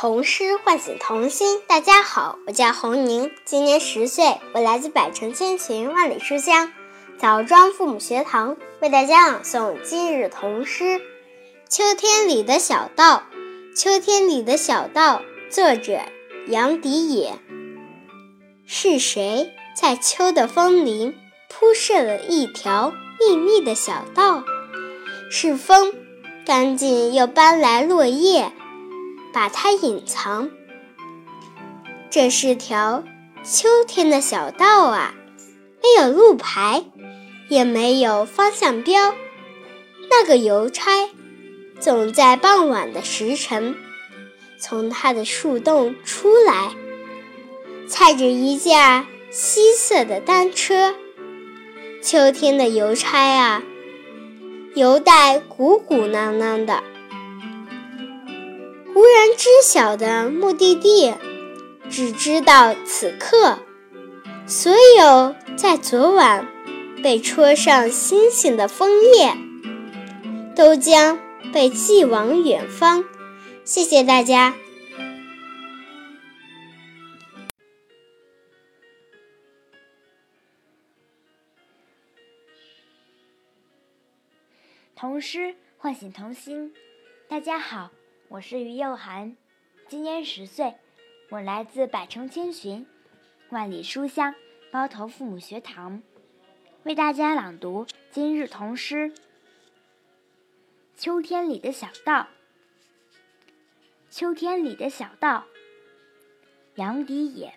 童诗唤醒童心。大家好，我叫洪宁，今年十岁，我来自百城千群万里书香枣庄父母学堂，为大家朗诵今日童诗《秋天里的小道》。秋天里的小道，作者杨迪也。是谁在秋的枫林铺设了一条密密的小道？是风，干净又搬来落叶。把它隐藏。这是条秋天的小道啊，没有路牌，也没有方向标。那个邮差总在傍晚的时辰从他的树洞出来，踩着一架稀色的单车。秋天的邮差啊，邮袋鼓鼓囊囊的。无人知晓的目的地，只知道此刻，所有在昨晚被戳上星星的枫叶，都将被寄往远方。谢谢大家。童诗唤醒童心，大家好。我是于幼涵，今年十岁，我来自百城千寻，万里书香包头父母学堂，为大家朗读今日童诗《秋天里的小道》。秋天里的小道，杨迪也。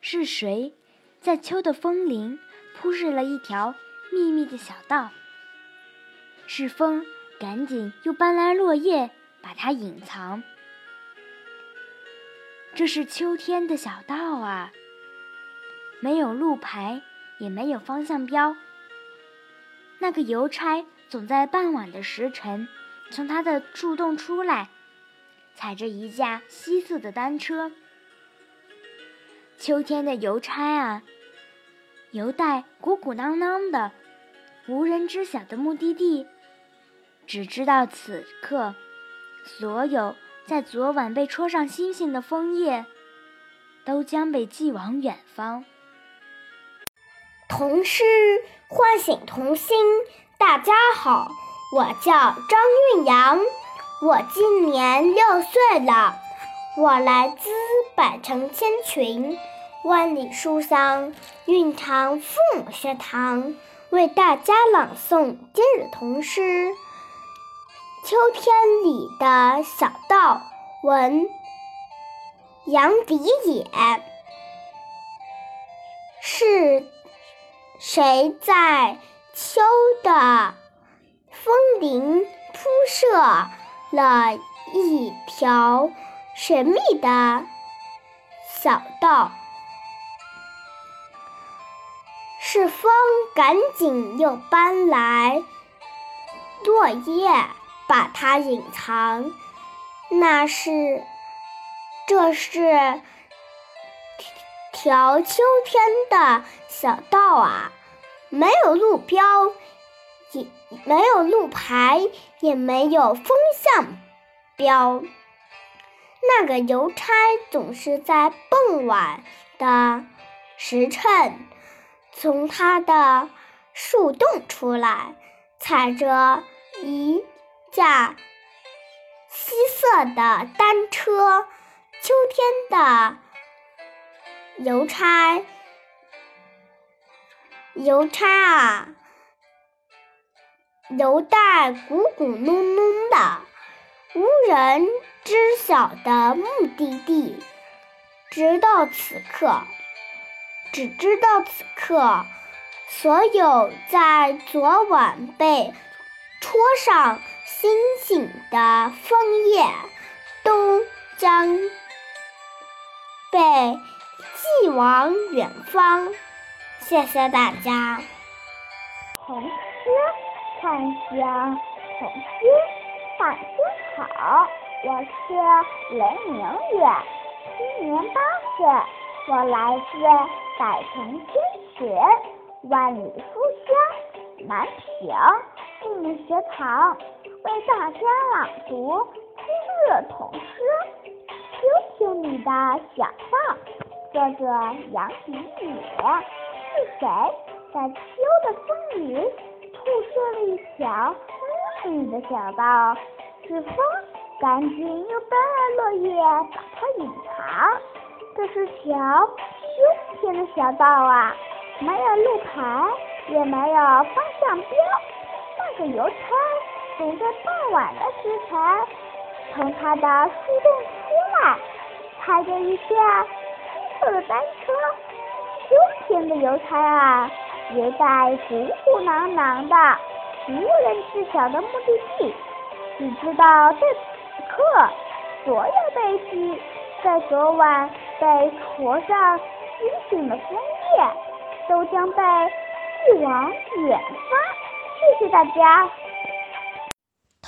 是谁在秋的枫林铺设了一条密密的小道？是风，赶紧又搬来落叶，把它隐藏。这是秋天的小道啊，没有路牌，也没有方向标。那个邮差总在傍晚的时辰从他的树洞出来，踩着一架稀色的单车。秋天的邮差啊，邮袋鼓鼓囊囊的，无人知晓的目的地。只知道此刻，所有在昨晚被戳上星星的枫叶，都将被寄往远方。童诗唤醒童心。大家好，我叫张韵阳，我今年六岁了，我来自百城千群，万里书香蕴藏父母学堂，为大家朗诵今日童诗。秋天里的小道，文杨迪也。是谁在秋的枫林铺设了一条神秘的小道？是风赶紧又搬来落叶。把它隐藏，那是，这是条秋天的小道啊，没有路标，也没有路牌，也没有风向标。那个邮差总是在傍晚的时辰，从他的树洞出来，踩着一。架稀色的单车，秋天的邮差，邮差啊，邮袋鼓鼓隆隆的，无人知晓的目的地，直到此刻，只知道此刻，所有在昨晚被戳上。星星的枫叶东张被寄往远方。谢谢大家。童诗唤醒童心，放心好。我是雷明月，今年八岁，我来自百城千雪，万里书香南平父母学堂。为大家朗读今日童诗《秋天里的小道》，作者杨迪野。是谁在秋的风里铺设了一条密密的小道？是风赶紧又搬来落叶把它隐藏。这是条秋天的小道啊，没有路牌，也没有方向标。那个邮差总在傍晚的时辰从他的树洞出来，踩着一架新旧的单车。秋天的邮差啊，邮带鼓鼓囊囊的，无人知晓的目的地。只知道在此刻，所有北极在昨晚被戳上星星的枫叶，都将被寄往远方。谢谢大家。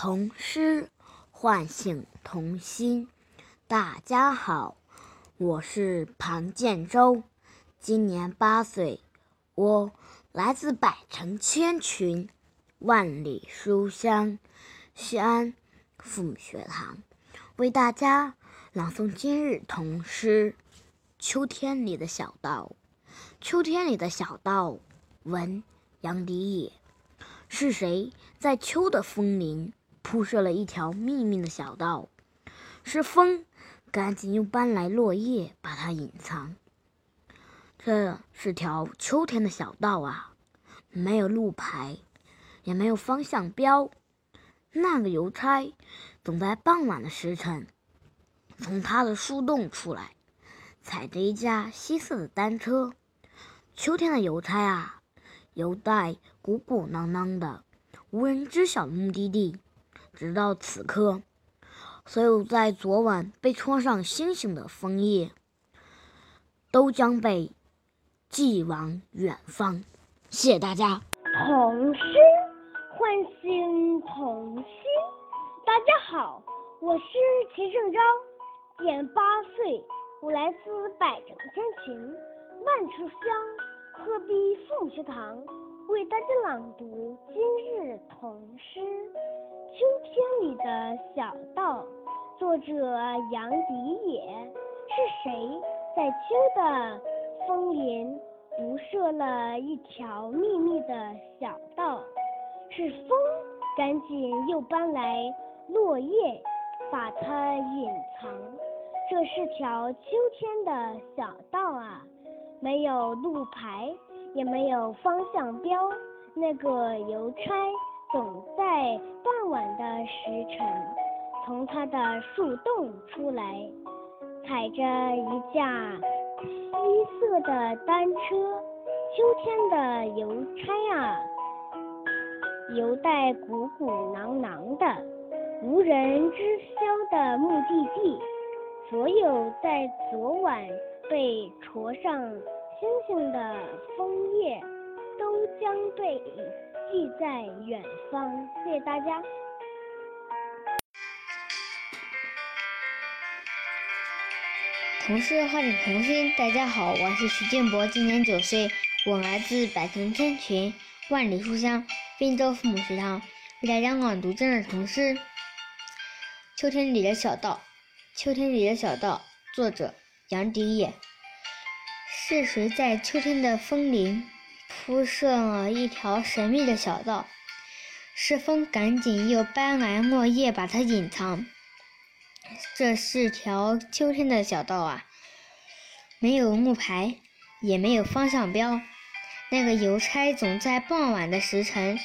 童诗唤醒童心。大家好，我是庞建洲，今年八岁，我来自百城千群，万里书香。西安父母学堂为大家朗诵今日童诗《秋天里的小道》。秋天里的小道，文杨迪野。是谁在秋的枫林铺设了一条秘密的小道？是风，赶紧又搬来落叶把它隐藏。这是条秋天的小道啊，没有路牌，也没有方向标。那个邮差总在傍晚的时辰从他的树洞出来，踩着一架稀色的单车。秋天的邮差啊，邮带鼓鼓囊囊的，无人知晓的目的地。直到此刻，所有在昨晚被戳上星星的枫叶，都将被寄往远方。谢谢大家。童诗。唤醒童心。大家好，我是齐胜章，今年八岁，我来自百城千群，万树香，鹤壁凤学堂，为大家朗读今日童诗《秋天里的小道》，作者杨迪野。是谁在秋的枫林铺设了一条秘密的小道？是风，赶紧又搬来落叶，把它隐藏。这是条秋天的小道啊，没有路牌，也没有方向标。那个邮差总在傍晚的时辰从他的树洞出来，踩着一架黑色的单车。秋天的邮差啊。邮袋鼓鼓囊囊的无人知晓的目的地，所有在昨晚被戳上星星的枫叶，都将被寄在远方。谢谢大家。童诗唤醒童心，大家好，我是徐建博，今年九岁，我来自百城千群，万里书香。滨州父母学堂为大家朗读今日童诗《秋天里的小道》。秋天里的小道，作者杨迪野。是谁在秋天的枫林铺设了一条神秘的小道？是风赶紧又搬来落叶把它隐藏。这是条秋天的小道啊，没有木牌，也没有方向标。那个邮差总在傍晚的时辰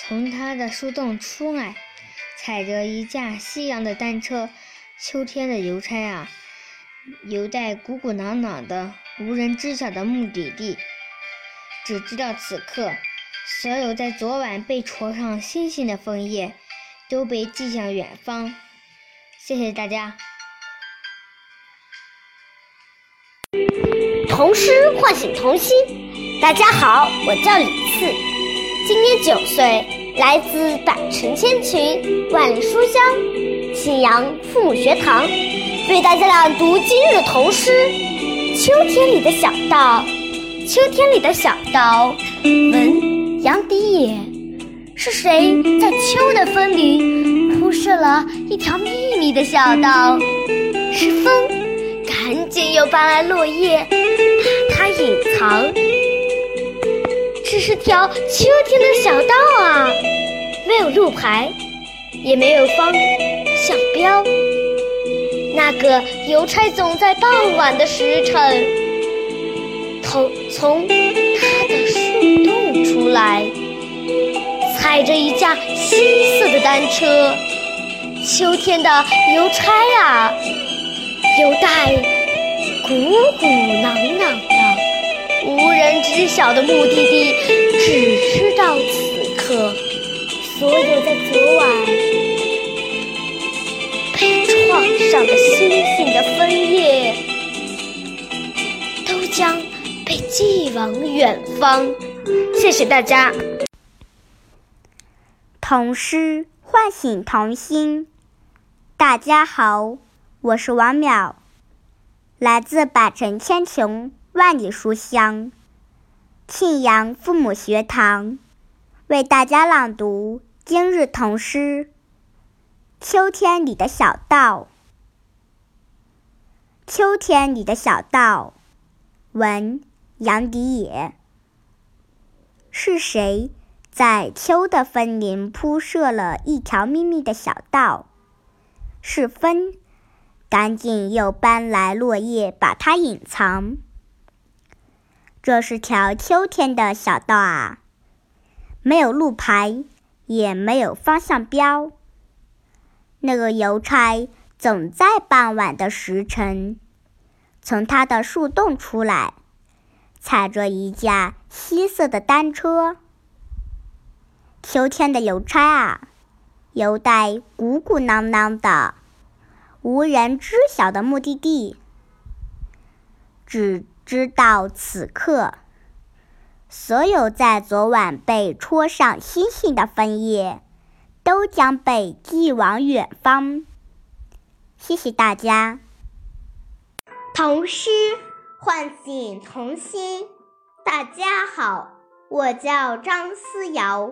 从他的树洞出来，踩着一架夕阳的单车。秋天的邮差啊，邮带鼓鼓囊囊的无人知晓的目的地。只知道此刻，所有在昨晚被戳上星星的枫叶，都被寄向远方。谢谢大家。童诗唤醒童心。大家好，我叫李四，今年九岁，来自百城千群，万里书香，信阳父母学堂，为大家朗读今日童诗《里的小道》。秋天里的小道，闻杨迪野。是谁在秋的风里铺设了一条秘密的小道？是风，赶紧又搬来落叶，把它隐藏。这是条秋天的小道啊，没有路牌，也没有方向标。那个邮差总在傍晚的时辰，从从他的树洞出来。踩着一架新色的单车，秋天的邮差啊，邮带鼓鼓囊囊的，无人知晓的目的地，只知道此刻，所有在昨晚被撞上的星星的枫叶，都将被寄往远方。谢谢大家。童诗唤醒童心。大家好，我是王淼，来自百城千穷万里书香庆阳父母学堂，为大家朗读今日童诗《秋天里的小道》。秋天里的小道，文杨迪也。是谁？在秋的森林铺设了一条秘密的小道，是风，赶紧又搬来落叶把它隐藏。这是条秋天的小道啊，没有路牌，也没有方向标。那个邮差总在傍晚的时辰，从他的树洞出来，踩着一架稀色的单车。秋天的邮差啊，邮袋鼓鼓囊囊的，无人知晓的目的地。只知道此刻，所有在昨晚被戳上星星的枫叶，都将被寄往远方。谢谢大家。童诗唤醒童心。大家好，我叫张思瑶。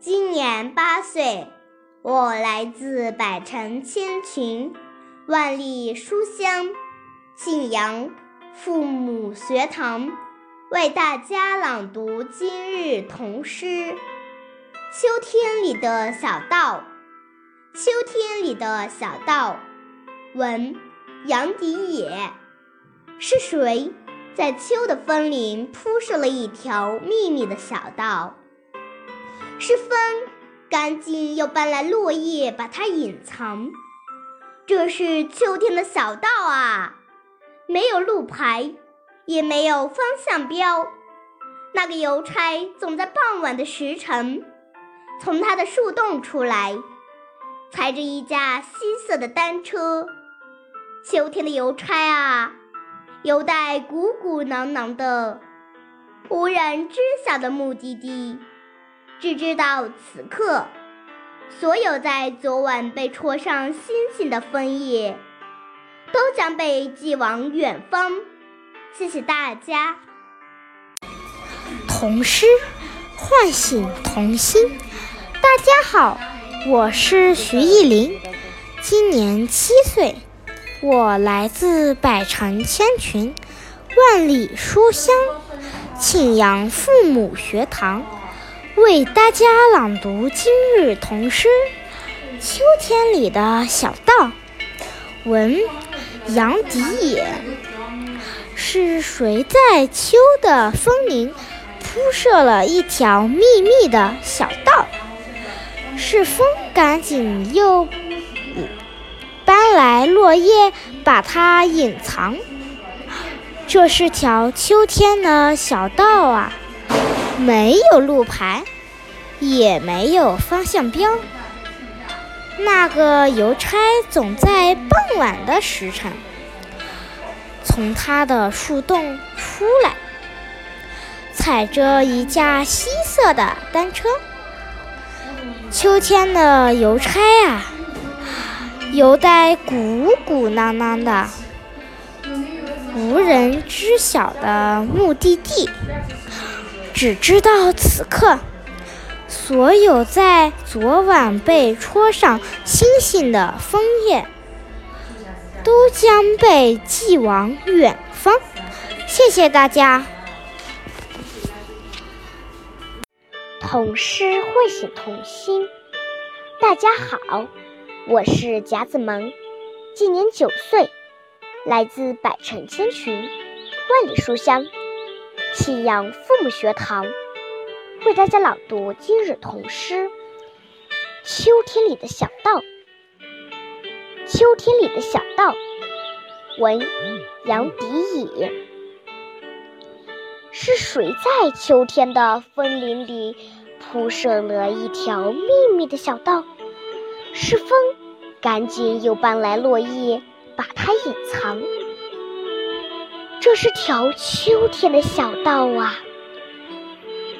今年八岁，我来自百城千群，万里书香信阳父母学堂，为大家朗读今日童诗《秋天里的小道》。秋天里的小道，文杨迪也。是谁在秋的枫林铺设了一条秘密的小道？是风，赶紧又搬来落叶，把它隐藏。这是秋天的小道啊，没有路牌，也没有方向标。那个邮差总在傍晚的时辰，从他的树洞出来，踩着一架稀色的单车。秋天的邮差啊，邮带鼓鼓囊囊的，无人知晓的目的地。只知道此刻，所有在昨晚被戳上星星的枫叶，都将被寄往远方。谢谢大家。童诗唤醒童心。大家好，我是徐艺林，今年七岁，我来自百城千群，万里书香庆阳父母学堂。为大家朗读今日童诗《秋天里的小道》，文杨迪也。是谁在秋的风林铺设了一条秘密的小道？是风赶紧又搬来落叶把它隐藏。这是条秋天的小道啊。没有路牌，也没有方向标。那个邮差总在傍晚的时辰，从他的树洞出来，踩着一架稀色的单车。秋天的邮差啊，邮带鼓鼓囊囊的，无人知晓的目的地。只知道此刻，所有在昨晚被戳上星星的枫叶，都将被寄往远方。谢谢大家。童诗唤醒童心。大家好，我是贾子萌，今年九岁，来自百城千群，万里书香，信阳父母学堂，为大家朗读今日童诗《秋天里的小道》。秋天里的小道，文杨迪乙。是谁在秋天的枫林里铺设了一条秘密的小道？是风，赶紧又搬来落叶，把它隐藏。这是条秋天的小道啊，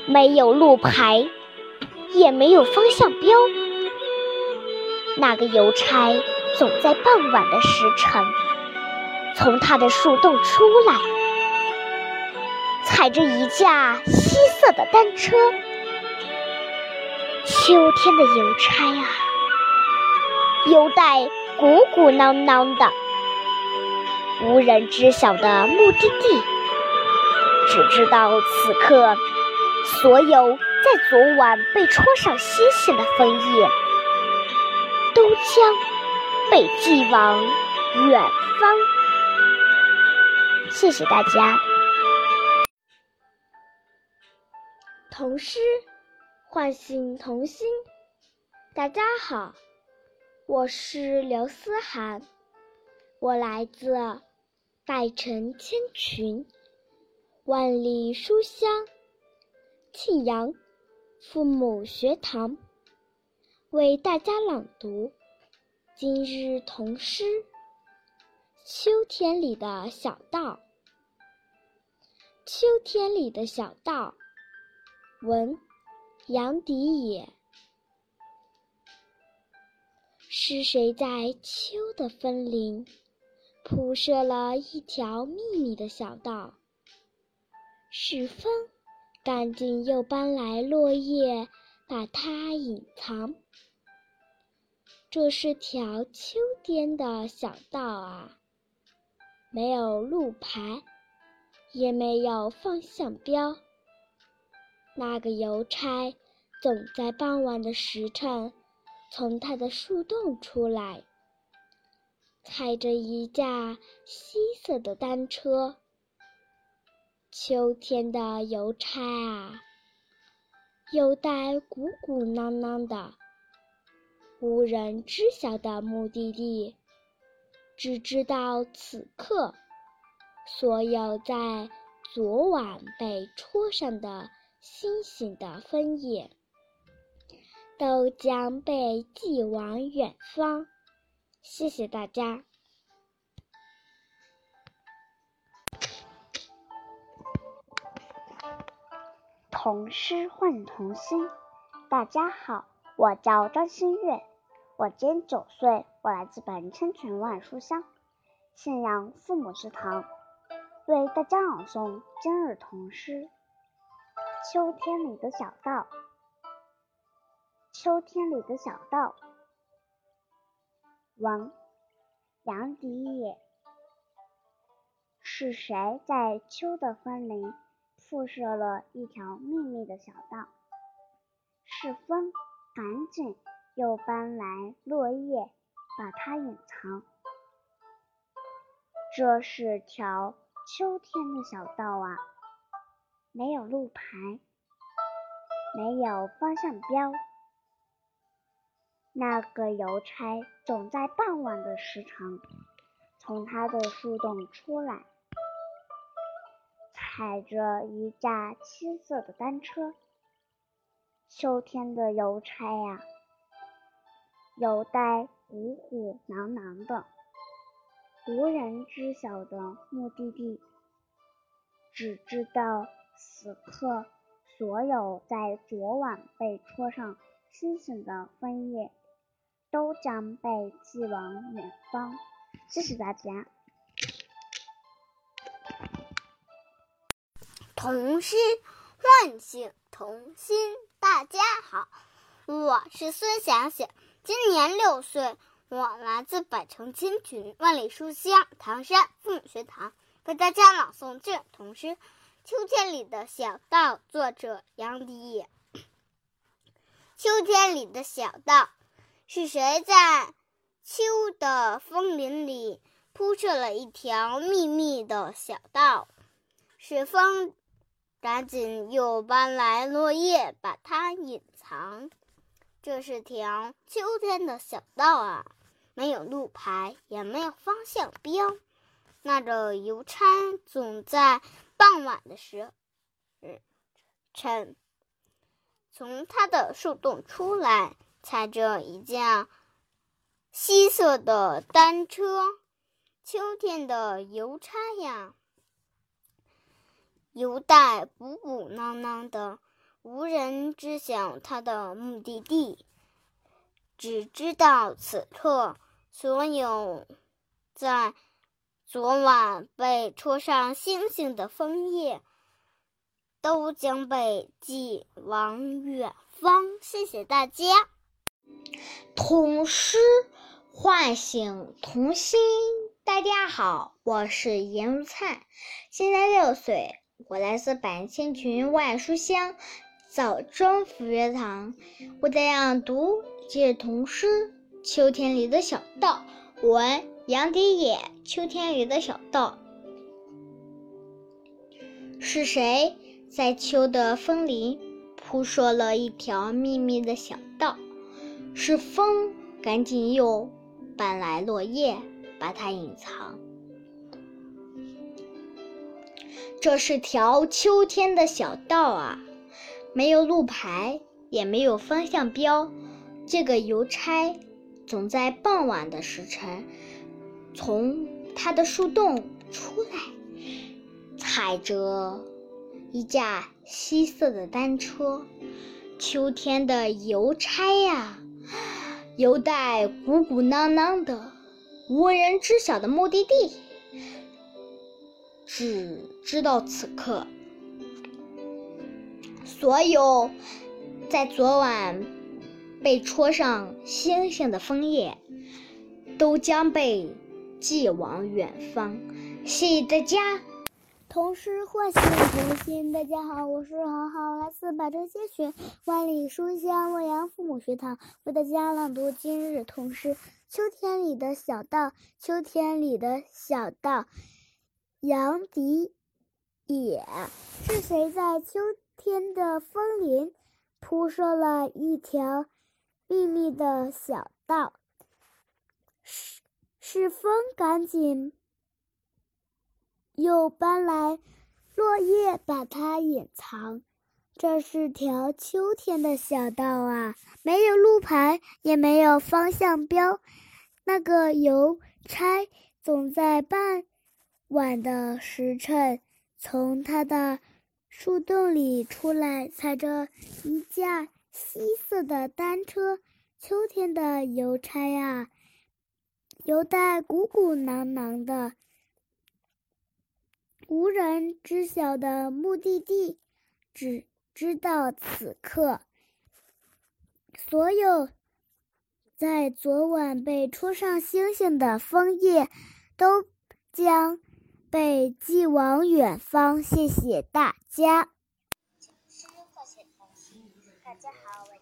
没有路牌，也没有方向标。那个邮差总在傍晚的时辰，从他的树洞出来，踩着一架稀色的单车。秋天的邮差啊！邮袋鼓鼓囊囊的，无人知晓的目的地，只知道此刻，所有在昨晚被戳上星星的枫叶，都将被寄往远方。谢谢大家。童诗唤醒童心。大家好。我是刘思涵，我来自百城千群、万里书香庆阳父母学堂，为大家朗读今日童诗《秋天里的小道》。秋天里的小道，文杨迪也。是谁在秋的枫林铺设了一条秘密的小道？是风，赶紧又搬来落叶，把它隐藏。这是条秋天的小道啊，没有路牌，也没有方向标。那个邮差总在傍晚的时辰。从他的树洞出来，踩着一架稀色的单车。秋天的邮差啊，邮袋鼓鼓囊囊的，无人知晓的目的地，只知道此刻，所有在昨晚被戳上的星星的枫叶。都将被寄往远方。谢谢大家。童诗唤童心。大家好，我叫张馨月，我今年九岁，我来自本千泉万书香信仰父母之堂，为大家朗诵今日童诗《秋天里的小道》。秋天里的小道，王杨迪也。是谁在秋的枫林铺设了一条秘密的小道？是风，赶紧又搬来落叶，把它隐藏。这是条秋天的小道啊，没有路牌，没有方向标。那个邮差总在傍晚的时辰从他的树洞出来，踩着一架青色的单车。秋天的邮差呀，有带鼓鼓囊囊的，无人知晓的目的地，只知道此刻所有在昨晚被戳上星星的枫叶。都将被寄往远方。谢谢大家。童诗唤醒童心。大家好，我是孙想想，今年六岁，我来自百城千群、万里书香唐山父母学堂，为大家朗诵这童诗《秋天里的小道》，作者杨迪。秋天里的小道，是谁在秋的枫林里铺设了一条密密的小道？是风，赶紧又搬来落叶，把它隐藏。这是条秋天的小道啊，没有路牌，也没有方向标。那个邮差总在傍晚的时辰。从他的树洞出来，踩着一架稀色的单车。秋天的邮差呀，邮袋鼓鼓囊囊的，无人知晓他的目的地，只知道此刻，所有在昨晚被戳上星星的枫叶。都将被寄往远方。谢谢大家。童诗唤醒童心。大家好，我是颜如灿，今年六岁，我来自百千群万书香枣庄福学堂，我在朗读这童诗《秋天里的小道》。文杨迪野，《秋天里的小道》是谁？在秋的枫林铺设了一条密密的小道，是风赶紧又搬来落叶，把它隐藏。这是条秋天的小道啊，没有路牌，也没有方向标。这个邮差总在傍晚的时辰从他的树洞出来，踩着。一架稀色的单车，秋天的邮差呀，犹带鼓鼓囊囊的，无人知晓的目的地，只知道此刻，所有在昨晚被戳上星星的枫叶，都将被寄往远方。谢谢大家。童诗唤醒童心。大家好，我是豪豪，来自百城千学万里书香洛阳父母学堂，为大家朗读今日童诗《秋天里的小道》。秋天里的小道，杨迪也是谁在秋天的枫林铺设了一条秘密的小道？是是风赶紧。又搬来落叶，把它掩藏。这是条秋天的小道啊，没有路牌，也没有方向标。那个邮差总在傍晚的时辰从他的树洞里出来，踩着一架稀色的单车。秋天的邮差呀，邮袋鼓鼓囊囊的。无人知晓的目的地，只知道此刻，所有在昨晚被戳上星星的枫叶，都将被寄往远方。谢谢大家。大家好，我是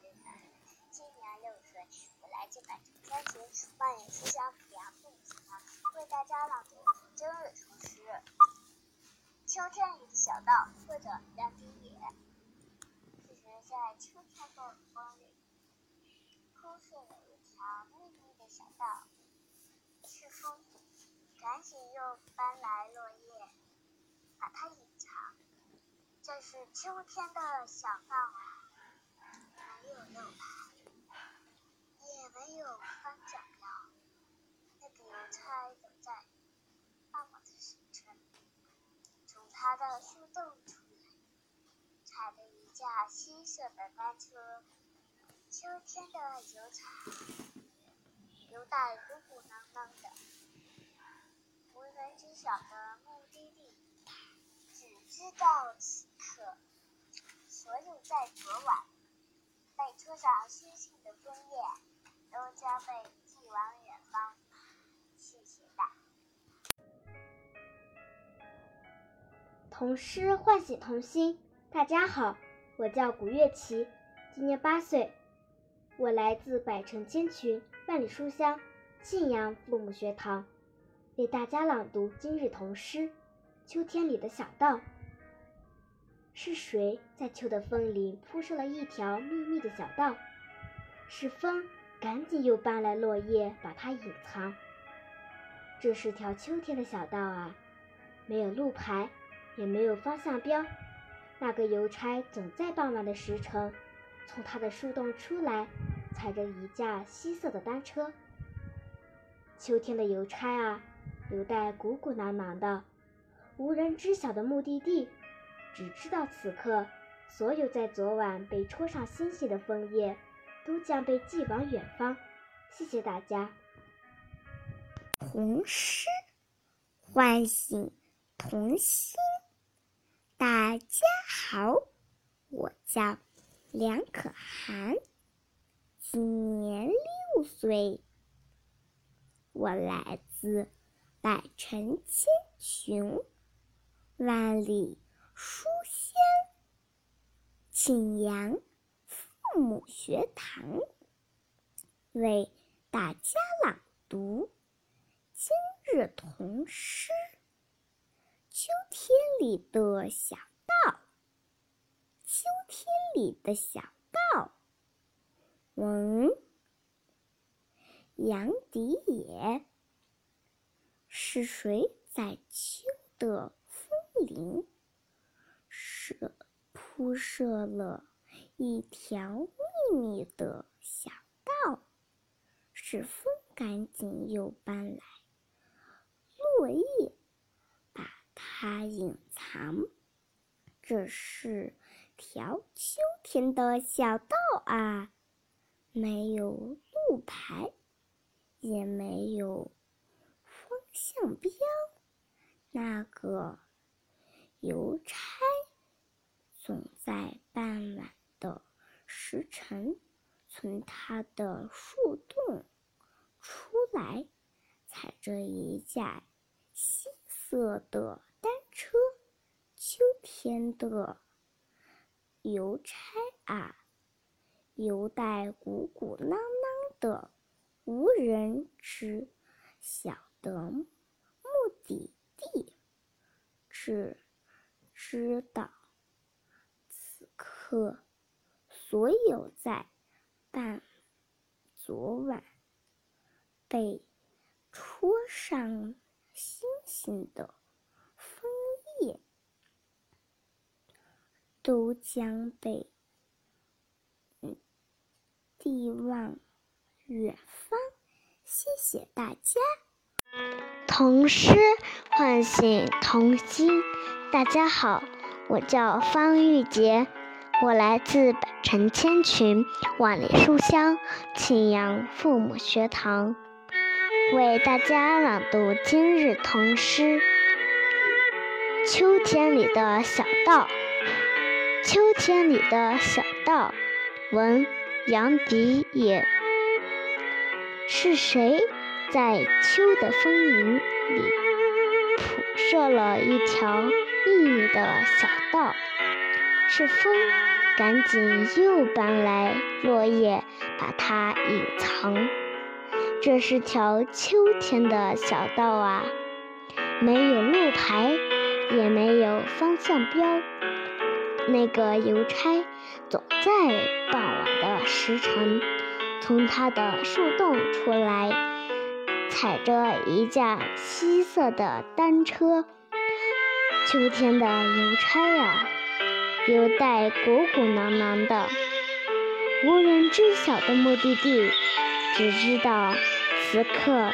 今年六岁，我来自百城千群万里书香培养父母学堂，为大家朗读今日童诗。秋天里的小道，作者杨迪野。是谁在秋天的风里铺设了一条秘密的小道？是风，赶紧又搬来落叶，把它隐藏。这是秋天的小道啊，没有路牌，也没有方向标。那个邮差走在傍晚的时辰。他的树洞出来，踩着一架稀色的单车。秋天的邮差，邮袋鼓鼓囊囊的，无人知晓的目的地，只知道此刻，所有在昨晚被车上星星的枫叶，都将被寄往童诗唤醒童心。大家好，我叫古月琪，今年八岁，我来自百城千群、万里书香信阳父母学堂，为大家朗读今日童诗《秋天里的小道》。是谁在秋的风里铺设了一条密密的小道？是风，赶紧又搬来落叶把它隐藏。这是条秋天的小道啊，没有路牌，也没有方向标。那个邮差总在傍晚的时辰，从他的树洞出来，踩着一架稀色的单车。秋天的邮差啊，邮袋鼓鼓囊囊的，无人知晓的目的地，只知道此刻，所有在昨晚被戳上星星的枫叶，都将被寄往远方。谢谢大家。童诗唤醒童心。大家好，我叫梁可涵，今年六岁，我来自百城千群、万里书香庆阳父母学堂，为大家朗读今日童诗。秋天里的小道，秋天里的小道。文杨迪也。是谁在秋的枫林设铺设了一条秘密的小道？是风赶紧又搬来落叶。它隐藏，这是条秋天的小道啊，没有路牌，也没有方向标。那个邮差总在傍晚的时辰，从他的树洞出来，踩着一架新色的。车，秋天的邮差啊，邮袋鼓鼓囊囊的，无人知晓的目的地，只知道此刻所有在办昨晚被戳上星星的。都将被地望远方。谢谢大家。童诗唤醒童心。大家好，我叫方玉洁，我来自百城千群、万里书香庆阳父母学堂，为大家朗读今日童诗《秋天里的小道》。秋天里的小道，文杨迪也。是谁在秋的枫林里铺设了一条秘密的小道？是风，赶紧又搬来落叶，把它隐藏。这是条秋天的小道啊，没有路牌，也没有方向标。那个邮差总在傍晚的时辰，从他的树洞出来，踩着一架漆色的单车。秋天的邮差啊，邮袋鼓鼓囊囊的，无人知晓的目的地，只知道此刻，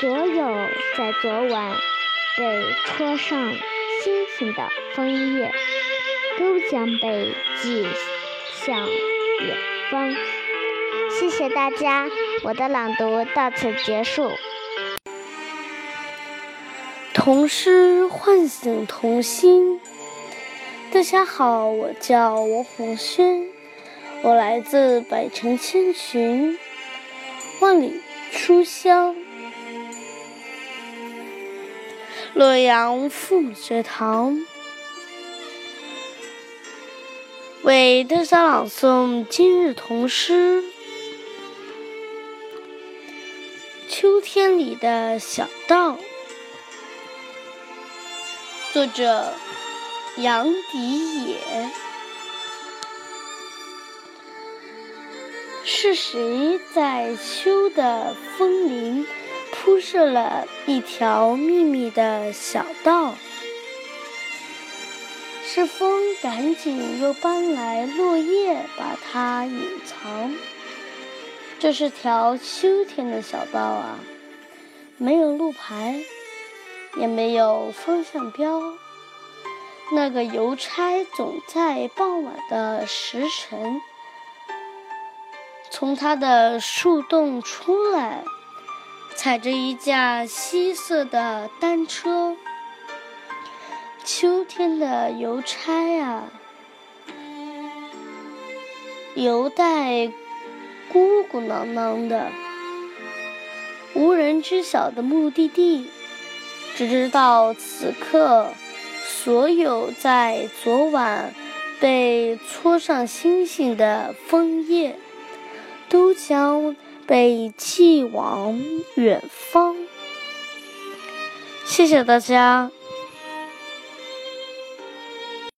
所有在昨晚被戳上星星的枫叶。都将被寄向远方。谢谢大家，我的朗读到此结束。童诗唤醒童心。大家好，我叫王红轩，我来自百城千群，万里书香。洛阳父学堂为大家朗诵今日童诗《秋天里的小道》，作者杨迪也。是谁在秋的枫林？铺设了一条秘密的小道，是风赶紧又搬来落叶把它隐藏。这是条秋天的小道啊，没有路牌，也没有方向标。那个邮差总在傍晚的时辰从他的树洞出来。踩着一架稀色的单车，秋天的邮差啊，邮袋鼓鼓囊囊的，无人知晓的目的地，只知道此刻，所有在昨晚被戳上星星的枫叶，都将。被寄往远方。谢谢大家。